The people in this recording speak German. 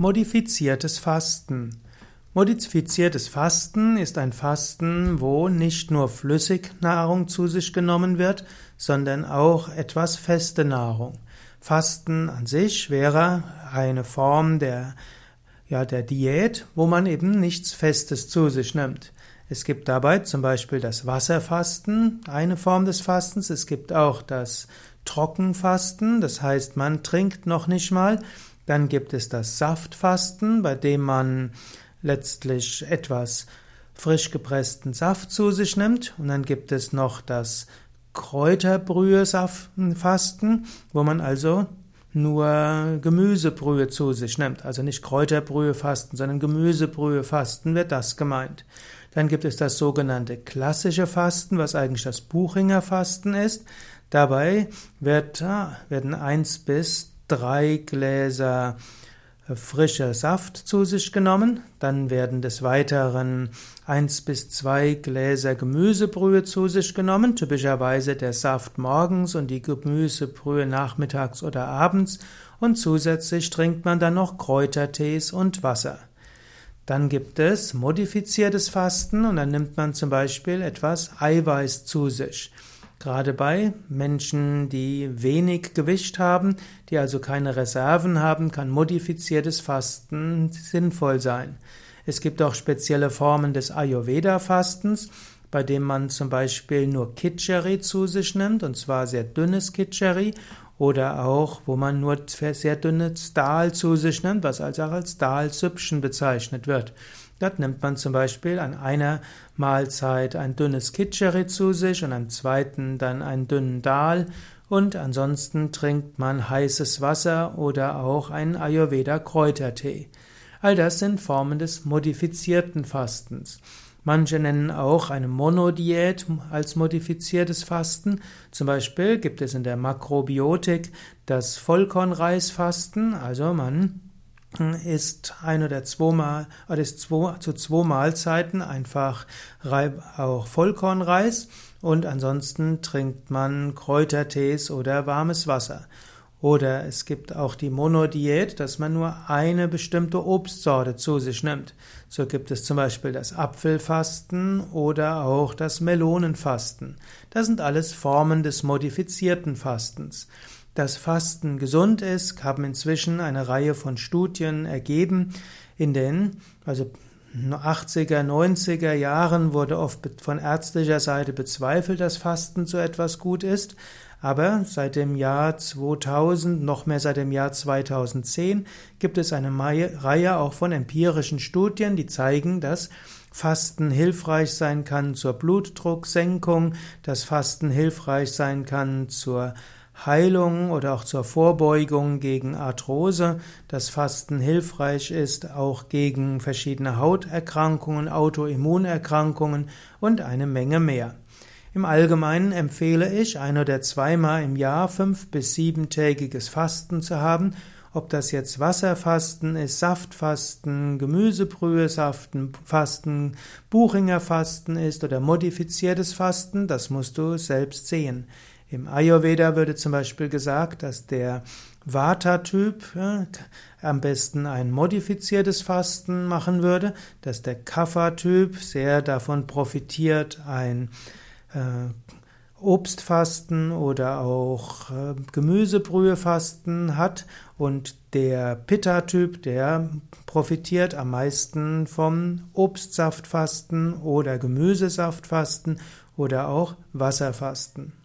Modifiziertes Fasten. Modifiziertes Fasten ist ein Fasten, wo nicht nur Flüssignahrung zu sich genommen wird, sondern auch etwas feste Nahrung. Fasten an sich wäre eine Form der, ja, der Diät, wo man eben nichts Festes zu sich nimmt. Es gibt dabei zum Beispiel das Wasserfasten, eine Form des Fastens. Es gibt auch das Trockenfasten, das heißt, man trinkt noch nicht mal, dann gibt es das Saftfasten, bei dem man letztlich etwas frisch gepressten Saft zu sich nimmt. Und dann gibt es noch das Kräuterbrühe-Fasten, wo man also nur Gemüsebrühe zu sich nimmt. Also nicht Kräuterbrühe fasten, sondern Gemüsebrühe fasten wird das gemeint. Dann gibt es das sogenannte klassische Fasten, was eigentlich das Buchinger Fasten ist. Dabei wird, werden eins bis drei Gläser äh, frischer Saft zu sich genommen, dann werden des Weiteren eins bis zwei Gläser Gemüsebrühe zu sich genommen, typischerweise der Saft morgens und die Gemüsebrühe nachmittags oder abends und zusätzlich trinkt man dann noch Kräutertees und Wasser. Dann gibt es modifiziertes Fasten und dann nimmt man zum Beispiel etwas Eiweiß zu sich. Gerade bei Menschen, die wenig Gewicht haben, die also keine Reserven haben, kann modifiziertes Fasten sinnvoll sein. Es gibt auch spezielle Formen des Ayurveda-Fastens, bei dem man zum Beispiel nur Kitcheri zu sich nimmt, und zwar sehr dünnes Kitcheri, oder auch, wo man nur sehr dünnes Dal zu sich nimmt, was also auch als Dalsüppchen bezeichnet wird. Dort nimmt man zum Beispiel an einer Mahlzeit ein dünnes Kitscheri zu sich und am zweiten dann einen dünnen Dal und ansonsten trinkt man heißes Wasser oder auch einen Ayurveda Kräutertee. All das sind Formen des modifizierten Fastens. Manche nennen auch eine Monodiät als modifiziertes Fasten. Zum Beispiel gibt es in der Makrobiotik das Vollkornreisfasten, also man ist ein oder zweimal oder ist zwei, zu zwei Mahlzeiten einfach auch Vollkornreis und ansonsten trinkt man Kräutertees oder warmes Wasser. Oder es gibt auch die Monodiät, dass man nur eine bestimmte Obstsorte zu sich nimmt. So gibt es zum Beispiel das Apfelfasten oder auch das Melonenfasten. Das sind alles Formen des modifizierten Fastens dass Fasten gesund ist, haben inzwischen eine Reihe von Studien ergeben. In den also 80er, 90er Jahren wurde oft von ärztlicher Seite bezweifelt, dass Fasten so etwas gut ist. Aber seit dem Jahr 2000, noch mehr seit dem Jahr 2010, gibt es eine Reihe auch von empirischen Studien, die zeigen, dass Fasten hilfreich sein kann zur Blutdrucksenkung, dass Fasten hilfreich sein kann zur Heilung oder auch zur Vorbeugung gegen Arthrose, dass Fasten hilfreich ist auch gegen verschiedene Hauterkrankungen, Autoimmunerkrankungen und eine Menge mehr. Im Allgemeinen empfehle ich ein oder zweimal im Jahr fünf bis siebentägiges Fasten zu haben, ob das jetzt Wasserfasten ist, Saftfasten, Gemüsebrühe Saften, Fasten, Buchinger Fasten ist oder modifiziertes Fasten, das musst du selbst sehen. Im Ayurveda würde zum Beispiel gesagt, dass der Vata-Typ am besten ein modifiziertes Fasten machen würde, dass der Kapha-Typ sehr davon profitiert, ein äh, Obstfasten oder auch äh, Gemüsebrühefasten hat und der Pitta-Typ, der profitiert am meisten vom Obstsaftfasten oder Gemüsesaftfasten oder auch Wasserfasten.